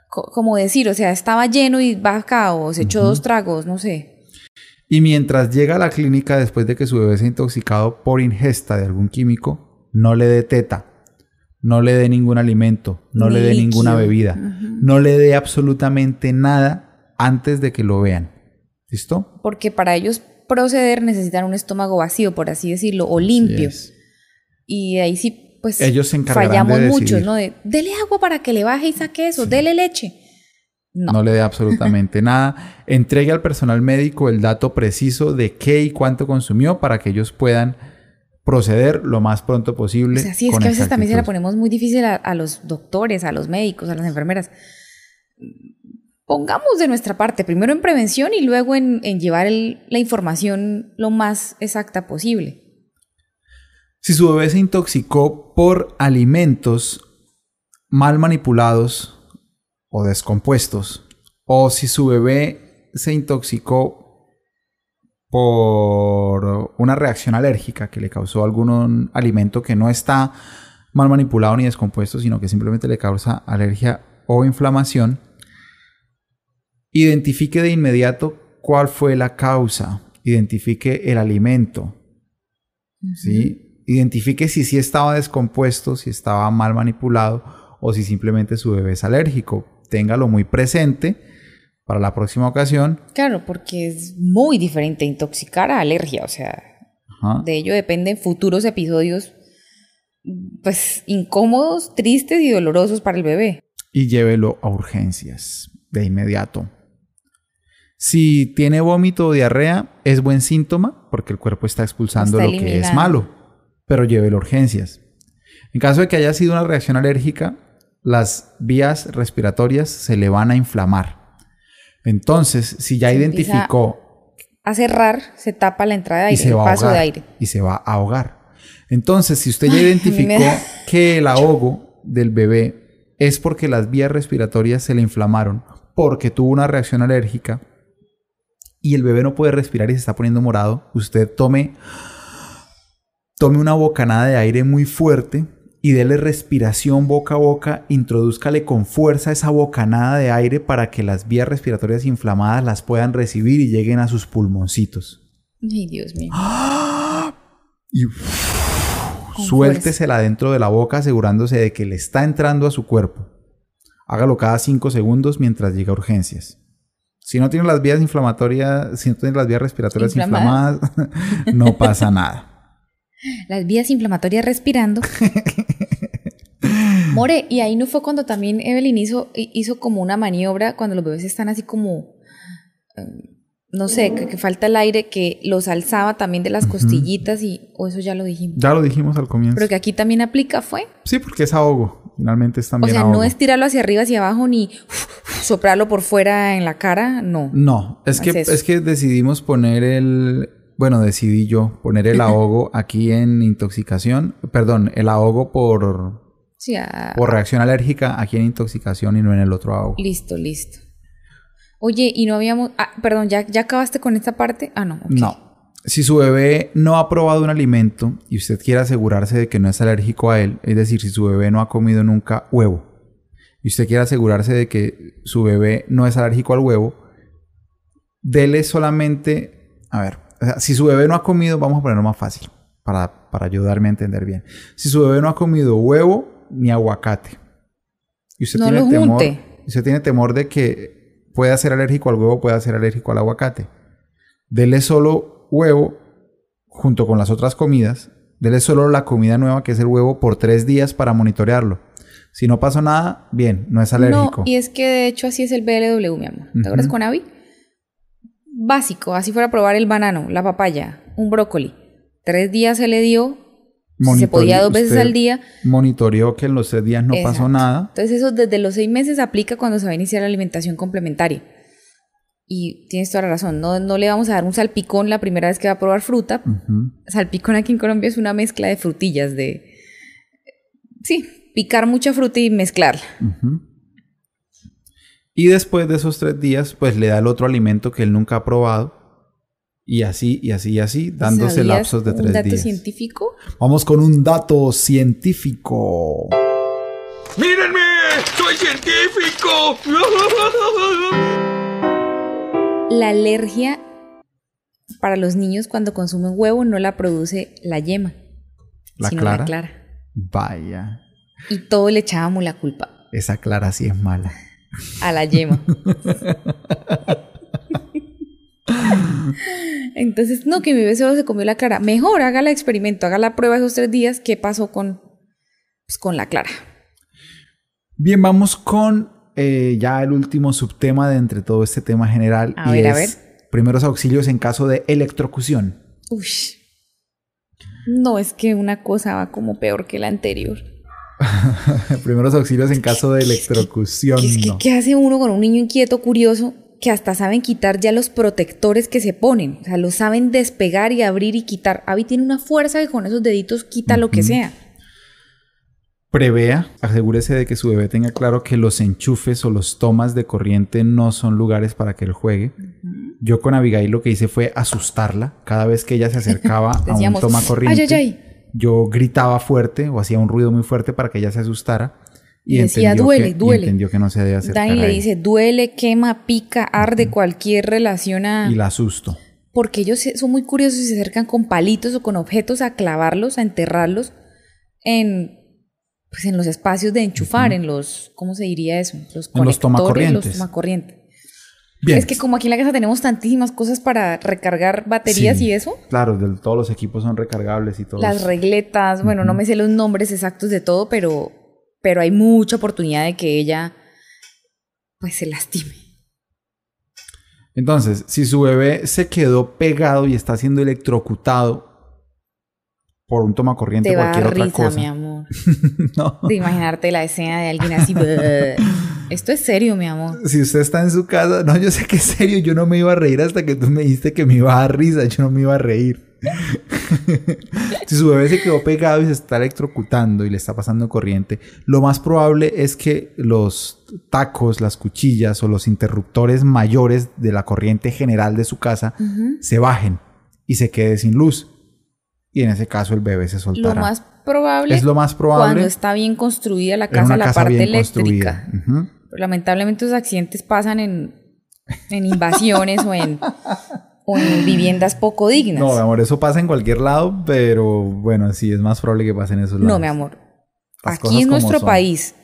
Co- como decir, o sea, estaba lleno y va acá o se echó dos tragos, no sé. Y mientras llega a la clínica después de que su bebé se ha intoxicado por ingesta de algún químico, no le dé teta, no le dé ningún alimento, no le dé ninguna bebida, no le dé absolutamente nada antes de que lo vean. ¿Listo? Porque para ellos proceder necesitan un estómago vacío, por así decirlo, o limpio. Y ahí sí, pues Ellos se fallamos de muchos. ¿no? De, dele agua para que le baje y saque eso, dele leche. No. No. le dé absolutamente nada. Entregue al personal médico el dato preciso de qué y cuánto consumió para que ellos puedan proceder lo más pronto O posible. sea, sí, es que a veces también se la ponemos muy difícil a, a los doctores, a los médicos, a las enfermeras. Pongamos de nuestra parte, primero en prevención y luego en, en llevar el- la información lo más exacta posible. Si su bebé se intoxicó por alimentos mal manipulados o descompuestos, o si su bebé se intoxicó por una reacción alérgica que le causó algún alimento que no está mal manipulado ni descompuesto, sino que simplemente le causa alergia o inflamación, Identifique de inmediato cuál fue la causa. Identifique el alimento. ¿sí? Identifique si sí estaba descompuesto, si estaba mal manipulado o si simplemente su bebé es alérgico. Téngalo muy presente para la próxima ocasión. Claro, porque es muy diferente intoxicar a alergia, o sea, Ajá. de ello dependen futuros episodios pues incómodos, tristes y dolorosos para el bebé. y llévelo a urgencias de inmediato. Si tiene vómito o diarrea, es buen síntoma porque el cuerpo está expulsando Está lo que es malo, pero llévelo a urgencias. En caso de que haya sido una reacción alérgica, las vías respiratorias se le van a inflamar. Entonces, si ya Se identificó A cerrar se tapa la entrada de y aire, se el va paso ahogar, de aire. y se va a ahogar. Entonces, si usted ya Ay, identificó da- que el ahogo del bebé es porque las vías respiratorias se le inflamaron, porque tuvo una reacción alérgica y el bebé no puede respirar y se está poniendo morado, usted tome tome una bocanada de aire muy fuerte y dele respiración boca a boca, introdúzcale con fuerza esa bocanada de aire para que las vías respiratorias inflamadas las puedan recibir y lleguen a sus pulmoncitos Ay, Dios mío. y suéltesela dentro de la boca asegurándose de que le está entrando a su cuerpo. Hágalo cada 5 segundos mientras llega a urgencias. Si no tiene las vías inflamatorias, si no tiene las vías respiratorias Inflamadas. inflamadas, no pasa nada. Las vías inflamatorias respirando. More, y ahí no fue cuando también Evelyn hizo, hi- hizo como una maniobra cuando los bebés están así como, eh, no sé, que, que falta el aire, que los alzaba también de las costillitas y, o eso ya lo dijimos. Ya lo dijimos al comienzo. Pero que aquí también aplica fue. Sí, porque es ahogo. Finalmente es O también sea, ahogo. no es tirarlo hacia arriba, hacia abajo, ni soplarlo por fuera en la cara, no. No, es No que, es que decidimos poner el... Bueno, decidí yo poner el ahogo aquí en intoxicación. Perdón, el ahogo por, Sí, ah, por reacción alérgica aquí en intoxicación y no en el otro ahogo. listo, listo. Oye, y no habíamos, ah, perdón, ¿ya, ¿ya acabaste con esta parte? Ah, no. No. Si su bebé no ha probado un alimento y usted quiere asegurarse de que no es alérgico a él, es decir, si su bebé no ha comido nunca huevo y usted quiere asegurarse de que su bebé no es alérgico al huevo, dele solamente, a ver, o sea, si su bebé no ha comido, vamos a ponerlo más fácil para, para ayudarme a entender bien. Si su bebé no ha comido huevo ni aguacate y usted No tiene lo temor, usted tiene temor de que pueda ser alérgico al huevo, pueda ser alérgico al aguacate. Dele solo huevo junto con las otras comidas. Dele solo la comida nueva que es el huevo por tres días para monitorearlo. Si no pasó nada, bien, no es alérgico. No, y es que de hecho así es el BLW, mi amor. ¿Te acuerdas con Avi? Básico, así fuera a probar el banano, la papaya, un brócoli. Tres días se le dio, se podía dos veces al día. Monitoreó que en los tres días no pasó nada. Entonces eso desde los seis meses aplica cuando se va a iniciar la alimentación complementaria. Y tienes toda la razón, no, no le vamos a dar un salpicón la primera vez que va a probar fruta. Salpicón aquí en Colombia es una mezcla de frutillas, de... Sí, picar mucha fruta y mezclarla. Ujú. Y después de esos tres días, pues le da el otro alimento que él nunca ha probado. Y así, y así, y así, dándose ¿Sabías lapsos de tres ¿Un dato días. científico? Vamos con un dato científico. ¡Mírenme! ¡Soy científico! La alergia para los niños cuando consumen huevo no la produce la yema, ¿La sino clara? la clara. Vaya, Y todo le echábamos la culpa esa clara sí es mala. A la yema. Entonces, no, que mi solo se comió la clara. Mejor haga el experimento, haga la prueba esos tres días. ¿Qué pasó con, pues, con la clara? Bien, vamos con eh, ya el último subtema de entre todo este tema general. A y ver, a es primeros auxilios en caso de electrocución. Uy. No, es que una cosa va como peor que la anterior. primeros auxilios en caso de electrocución. Es que, no. ¿qué hace uno con un niño inquieto, curioso, que hasta saben quitar ya los protectores que se ponen? O sea, lo saben despegar y abrir y quitar. Avi tiene una fuerza que con esos deditos quita lo que sea. Prevea, asegúrese de que su bebé tenga claro que los enchufes o los tomas de corriente no son lugares para que él juegue. Yo con Abigail lo que hice fue asustarla. Cada vez que ella se acercaba a un Decíamos, toma corriente, "Ay, ay, ay". Yo gritaba fuerte o hacía un ruido muy fuerte para que ella se asustara. Y, decía, entendió duele, que- y duele. entendió que no se debe acercar Dani le dice, duele, quema, pica, arde, cualquier relación a... Y la asusto. Porque ellos son muy curiosos y se acercan con palitos o con objetos a clavarlos, a enterrarlos en, pues en los espacios de enchufar, en los, ¿cómo se diría eso? Los En los tomacorrientes. Los tomacorrientes. Bien. Es que como aquí en la casa tenemos tantísimas cosas para recargar baterías Sí, y eso, Claro, de- todos los equipos son recargables y todos. las regletas, bueno, no me sé los nombres exactos de todo, pero, pero hay mucha oportunidad de que ella pues se lastime. Entonces, si su bebé se quedó pegado y está siendo electrocutado por un tomacorriente Te o cualquier otra cosa. mi amor. no. De imaginarte la escena de alguien así. Esto es serio, mi amor. Si usted está en su casa, no, yo sé que es serio, yo no me iba a reír hasta que tú me dijiste que me iba a dar risa, yo no me iba a reír. si su bebé se quedó pegado y se está electrocutando y le está pasando corriente, lo más probable es que los tacos, las cuchillas o los interruptores mayores de la corriente general de su casa se bajen y se quede sin luz. Y en ese caso el bebé se Lo soltará. más probable es lo más probable cuando está bien construida la casa, la casa parte eléctrica. Ujú. Lamentablemente los accidentes pasan en, en invasiones o en, o en viviendas poco dignas. No, mi amor, eso pasa en cualquier lado, pero bueno, sí, es más probable que pase en esos lados. No, mi amor. Las Aquí en nuestro son. país,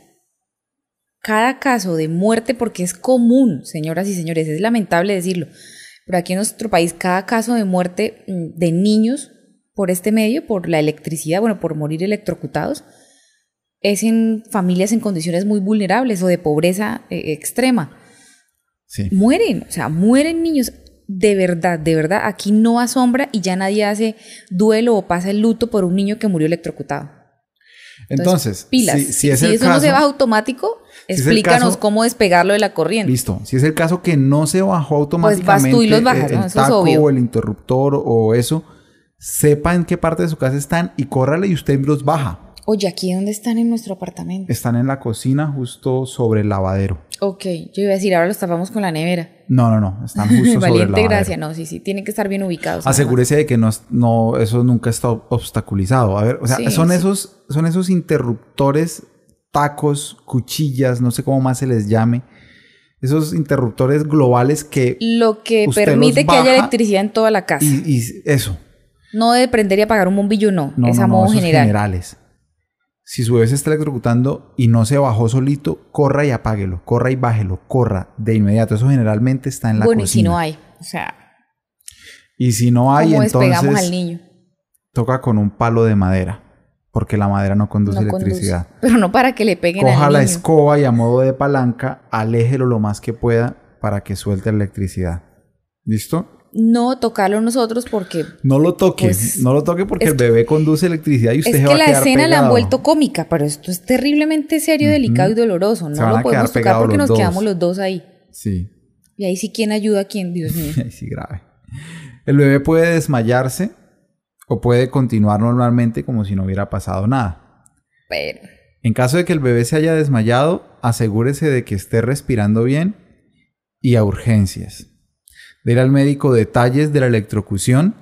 cada caso de muerte, porque es común, señoras y señores, es lamentable decirlo, pero aquí en nuestro país, cada caso de muerte mm, de niños por este medio, por la electricidad, bueno, por morir electrocutados, es en familias en condiciones muy vulnerables o de pobreza eh, extrema. Sí. Mueren, o sea, mueren niños. De verdad, de verdad, aquí no asombra y ya nadie hace duelo o pasa el luto por un niño que murió electrocutado. Entonces, pilas. si, si es el eso caso, no se baja automático, es explícanos caso- cómo despegarlo de la corriente. listo. Si es el caso que no se bajó automáticamente Pues vas tú y los bajas, el ¿no? Eso es taco obvio. o el interruptor o eso, sepa en qué parte de su casa están y córrale y usted los baja. Oye, ¿aquí dónde están en nuestro apartamento? Están en la cocina justo sobre el lavadero. Ok, yo iba a decir, ahora los tapamos con la nevera. No, no, no, están justo sobre el Valiente lavadero. gracia, no, sí, sí, tienen que estar bien ubicados. Asegúrese de que no, no, eso nunca está obstaculizado. A ver, o sea, Sí, son sí. esos, son esos interruptores, tacos, cuchillas, no sé cómo más se les llame. Esos interruptores globales que Lo que Usted permite que haya electricidad en toda la casa. y, y eso. No de prender y apagar un bombillo, no. No, es no, a no, modo esos general. generales. Si su bebé se está electrocutando y no se bajó solito, corra y apáguelo, corra y bájelo, corra de inmediato. Eso generalmente está en la bueno, y cocina. si no hay. O sea, Y si no hay, ¿cómo entonces al niño? toca con un palo de madera, porque la madera no conduce No conduce. electricidad. Pero no para que le peguen Coja al la niño. escoba y a modo de palanca, aléjelo lo más que pueda para que suelte la electricidad. ¿Listo? No tocarlo nosotros porque No lo toque, Pues, no lo toque porque es el bebé conduce electricidad y usted es se que va a la quedar escena la han vuelto cómica, pero esto es terriblemente serio, delicado y doloroso. No lo podemos tocar porque nos dos. quedamos los dos ahí. Sí, Y ahí sí, ¿quién ayuda a quién? Dios mío. Ay, sí, grave. El bebé puede desmayarse o puede continuar normalmente como si no hubiera pasado nada. Pero, En caso de que el bebé se haya desmayado, asegúrese de que esté respirando bien y a urgencias. De ir al médico detalles de la electrocución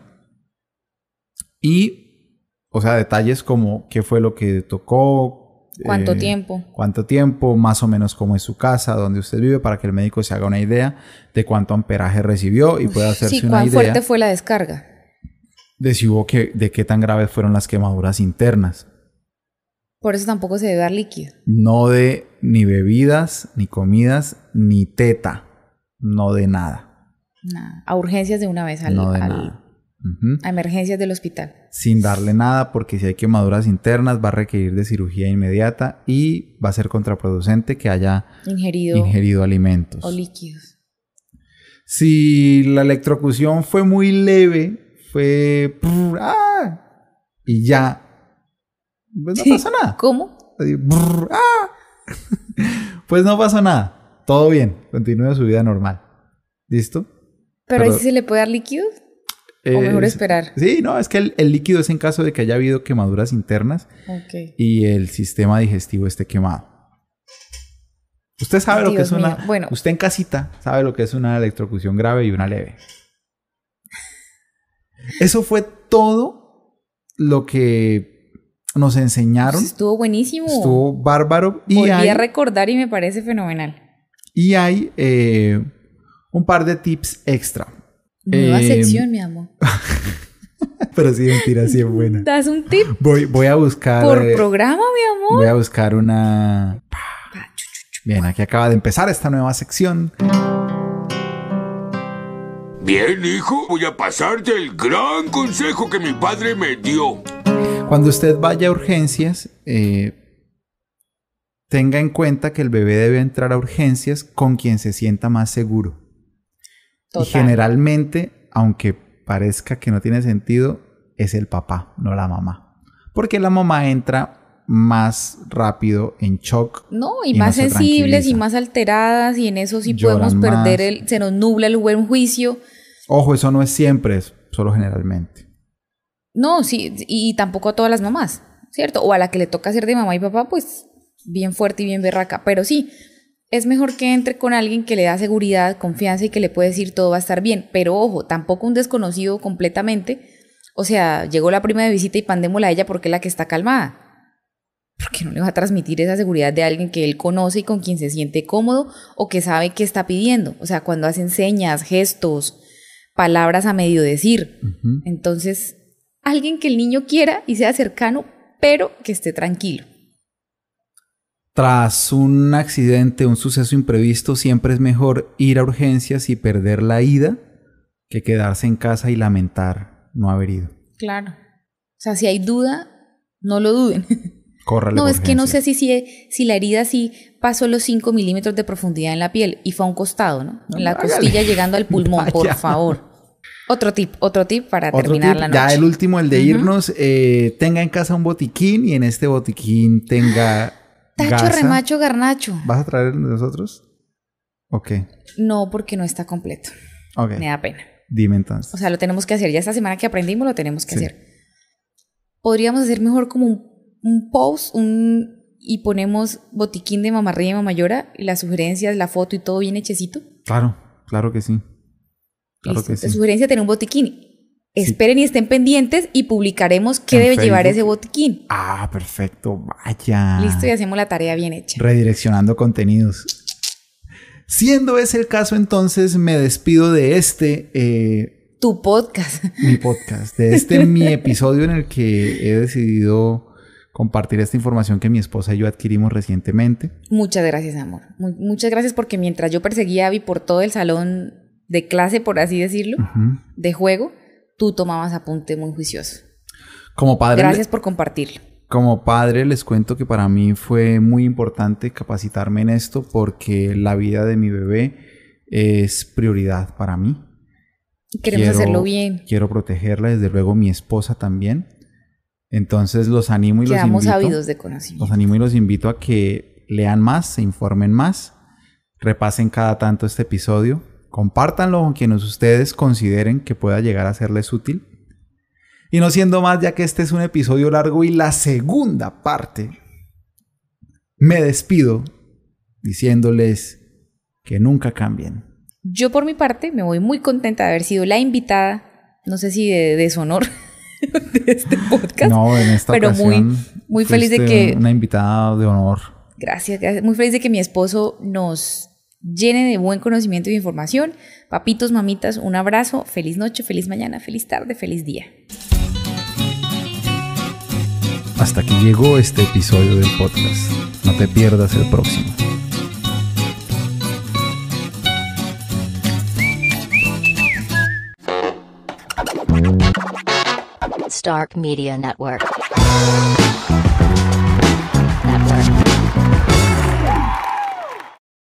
y, o sea, detalles como qué fue lo que tocó. ¿cuánto eh, tiempo? cuánto tiempo, más o menos cómo es su casa, dónde usted vive, para que el médico se haga una idea de cuánto amperaje recibió y pueda hacerse Sí, una ¿cuán idea fuerte fue la descarga? de si hubo que, de qué tan graves fueron las quemaduras internas. Por eso tampoco se debe dar líquido. No de ni bebidas, ni comidas, ni teta. No de nada. Nada. A urgencias de una vez, al, no de al- nada. Ujú. a emergencias del hospital. Sin darle nada, porque si hay quemaduras internas va a requerir de cirugía inmediata y va a ser contraproducente que haya Ingerido ingerido alimentos. o líquidos. Si la electrocución fue muy leve, fue... brr, ¡ah! y ya, pues no Sí. pasó nada. ¿Cómo? Así, brr, ¡ah! pues no pasó nada. Todo bien, continúe su vida normal. ¿Listo? ¿Pero, ahí sí se le puede dar líquidos? ¿O mejor Es- esperar? Sí, no, es que el, el líquido es en caso de que haya habido quemaduras internas y el sistema digestivo esté quemado. Usted sabe lo que es una. Bueno. Usted en casita sabe lo que es una electrocución grave y una leve. Eso fue todo lo que nos enseñaron. Pues estuvo buenísimo. Estuvo bárbaro. Y Volví hay, a recordar y me parece fenomenal. y hay eh, un par de tips extra. Nueva Eh, sección, mi amor. Pero sí, mentira, sí es buena. ¿Das un tip Voy, voy a buscar. por eh, programa, mi amor? voy a buscar una. Bien, aquí acaba de empezar esta nueva sección. Bien, hijo, voy a pasarte el gran consejo que mi padre me dio. Cuando usted vaya a urgencias, eh, tenga en cuenta que el bebé debe entrar a urgencias con quien se sienta más seguro. Y generalmente, aunque parezca que no tiene sentido, es el papá, no la mamá. Porque la mamá entra más rápido en shock. No, y, y no más se sensibles y más alteradas y en eso sí Lloran podemos perder más. el, se nos nubla el buen juicio. Ojo, eso no es siempre, es solo generalmente. No, sí, y tampoco a todas las mamás, ¿cierto? O a la que le toca ser de mamá y papá, pues bien fuerte y bien berraca. Pero sí, es mejor que entre con alguien que le da seguridad, confianza y que le puede decir todo va a estar bien. Pero ojo, tampoco un desconocido completamente. O sea, llegó la prima de visita y pandémosla a ella porque es la que está calmada. Porque no le va a transmitir esa seguridad de alguien que él conoce y con quien se siente cómodo o que sabe qué está pidiendo. O sea, cuando hacen señas, gestos, palabras a medio decir. Entonces, alguien que el niño quiera y sea cercano, pero que esté tranquilo. Tras un accidente, un suceso imprevisto, siempre es mejor ir a urgencias y perder la ida que quedarse en casa y lamentar no haber ido. Claro. O sea, si hay duda, no lo duden. Córrale No, es que no sé si, si, si la herida sí pasó los 5 milímetros de profundidad en la piel y fue a un costado, ¿no? No, en la costilla llegando al pulmón, por favor. Otro tip, otro tip para Otro terminar tip, la noche. Ya el último, el de irnos, eh, tenga en casa un botiquín y en este botiquín tenga Tacho, remacho, garnacho. ¿Vas a traer el de nosotros? Ok, No, porque no está completo. ok. Me da pena. Dime entonces. O sea, lo tenemos que hacer. Ya esta semana que aprendimos lo tenemos que Sí. hacer. Podríamos hacer mejor como un, un post un, y ponemos botiquín de mamarría y mamayora y las sugerencias, la foto y todo bien hechecito. Claro, claro que sí. Claro Listo. que sí. La sugerencia tener un botiquín. Esperen y estén pendientes y publicaremos qué debe llevar ese botiquín. Ah, perfecto. Vaya. Listo y hacemos la tarea bien hecha. Redireccionando contenidos. Siendo ese el caso, entonces me despido de este, eh, Tu podcast. mi podcast, de este mi episodio en el que he decidido compartir esta información que mi esposa y yo adquirimos recientemente. Muchas gracias, amor. Mu- muchas gracias porque mientras yo perseguía a Abby por todo el salón de clase, por así decirlo, de juego, tú tomabas apunte muy juicioso. Como padre, Gracias por compartirlo. como padre les cuento que para mí fue muy importante capacitarme en esto porque la vida de mi bebé es prioridad para mí. Queremos Quiero- hacerlo bien. Quiero protegerla, desde luego mi esposa también. Entonces los animo y los Quedamos invito. ávidos de Los conocimiento. animo y los invito a que lean más, se informen más, repasen cada tanto este episodio, compártanlo con quienes ustedes consideren que pueda llegar a serles útil. Y no siendo más, ya que este es un episodio largo y la segunda parte, me despido diciéndoles que nunca cambien. Yo por mi parte me voy muy contenta de haber sido la invitada, no sé si de deshonor de este podcast. No, en esta pero muy- ocasión muy feliz de que- una invitada de honor. Gracias, gracias. Muy feliz de que mi esposo nos llene de buen conocimiento y información. Papitos, mamitas, un abrazo. Feliz noche, feliz mañana, feliz tarde, feliz día. Hasta aquí llegó este episodio del podcast. No te pierdas el próximo. Stark Media Network.